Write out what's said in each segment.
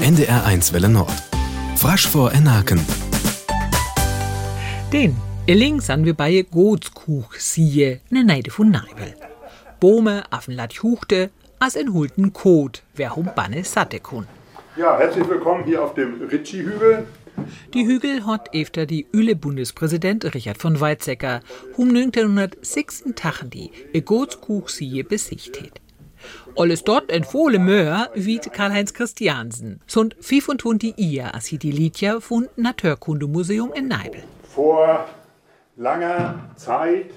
NDR1 Welle Nord. Frasch vor Enaken. Den Illing san wir bei Gotskuch siehe ne Neide von Neibel. Bome affen lat juchte, as in hulten Kot, wer hum banne satte kun. Ja, herzlich willkommen hier auf dem Ritchie-Hügel. Die Hügel hat efter die Üle Bundespräsident Richard von Weizsäcker um 1906 Tachen die e Gotskuch siehe besichtigt. Alles dort en volle Möhr wie Karl-Heinz Christiansen. Sund 25 Jahr as hi die Liedja von Naturkundemuseum in Neibel. Vor langer Zeit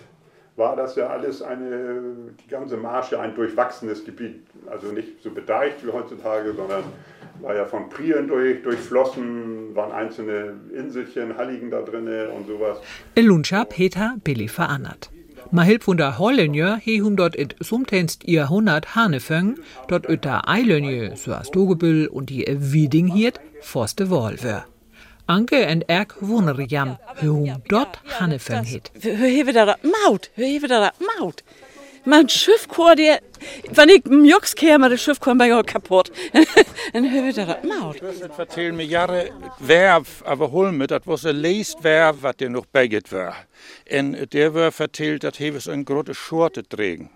war das ja alles eine, die ganze Marsche ein durchwachsenes Gebiet. Also nicht so bedeicht wie heutzutage, sondern war ja von Prien durch, durchflossen, waren einzelne Inselchen, Halligen da drinne und sowas. In Lunscha Peter Billy verannert. Ma hilf von der Hollenje he hum dort it sumtenst ihr hundert Haneföng, dort öter Eilönje, so as Dogebüll und die Wieding hiert, forste Wolver. Anke en Erk Wonerjam, hum dort Haneföng hit. Hur hever dat mout? Hur hever dat mout? Mijn schiffkoor, die, wanneer ik mijn joks keer, maar de schiffkoor ben ik kapot. en hur hever dat mout? Het vertel me jaren werf, aber hol me, dat was een leest werf wat er nog bijget war. En der war dat he was een grote schorte tragen.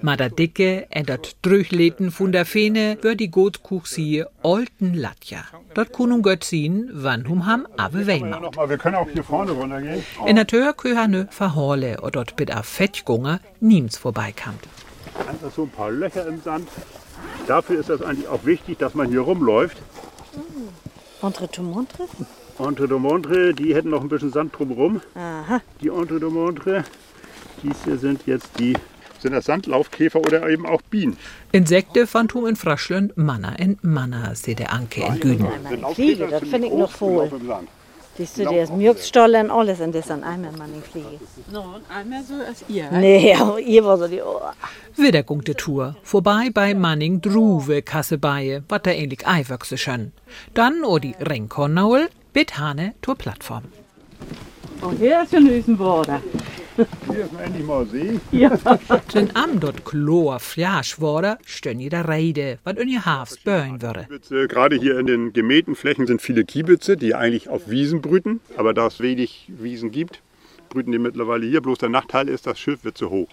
Ma dat dicke en dat Drüchleten von der Fene wör die Gotskuch siehe olten Latja. Dort kun um Gött zien, wann hum ham ave Weimaut. Wir können auch hier vorne runtergehen. In der Tür köhane verhorle und dort bit a Fettgunger niems vorbeikamt. Ist so ein paar Löcher im Sand. Dafür ist das eigentlich auch wichtig, dass man hier rumläuft. Entre tout montre? Entre de Montre, die hätten noch ein bisschen Sand drumherum. Aha. Die Entre de Montre, dies hier sind jetzt die, sind das Sandlaufkäfer oder eben auch Bienen. Insekte hum in Fraschlen Manna en Manna, se der Anke in Güden. Das finde ich noch voll. Siehst du, der ist Mjölkstollen, alles und das an einmal meine Fliege. No, einmal so als ihr. Nee, aber ihr war so die oh. Wieder gungte Tour. Vorbei bei Manning Druwe Kassebeie, wat da ähnlich Eiwachse schön. Dann o die Renkornaul, bit Hane zur Plattform. Und hier ist ein Riesenborder. Hier ist man endlich mal See. Den am dort Chlor flasch wurde, stön jeder Reide, wat in ihr Hafs böen würde. Kiebitze, Gerade hier in den gemähten Flächen sind viele Kiebitze, die eigentlich auf Wiesen brüten. Aber da es wenig Wiesen gibt, brüten die mittlerweile hier. Bloß der Nachteil ist, das Schiff wird zu hoch.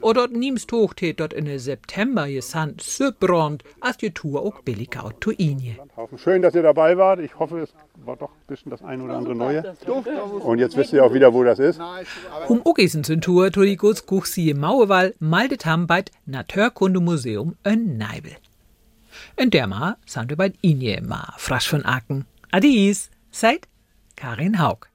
Und dort nimmst hochtät dort in September je Sand so brand, als die Tour auch billig out to Inje. Schön, dass ihr dabei wart. Ich hoffe, es war doch ein bisschen das ein oder andere Neue. Und jetzt wisst ihr auch wieder, wo das ist. Um Ogesen sind Tour, Guts Guch sie Mauewall, maldet ham bei Naturkundemuseum in Neibel. In der Ma sind wir bei Inje ma frasch von Aken. Adies, seid Karin Haug.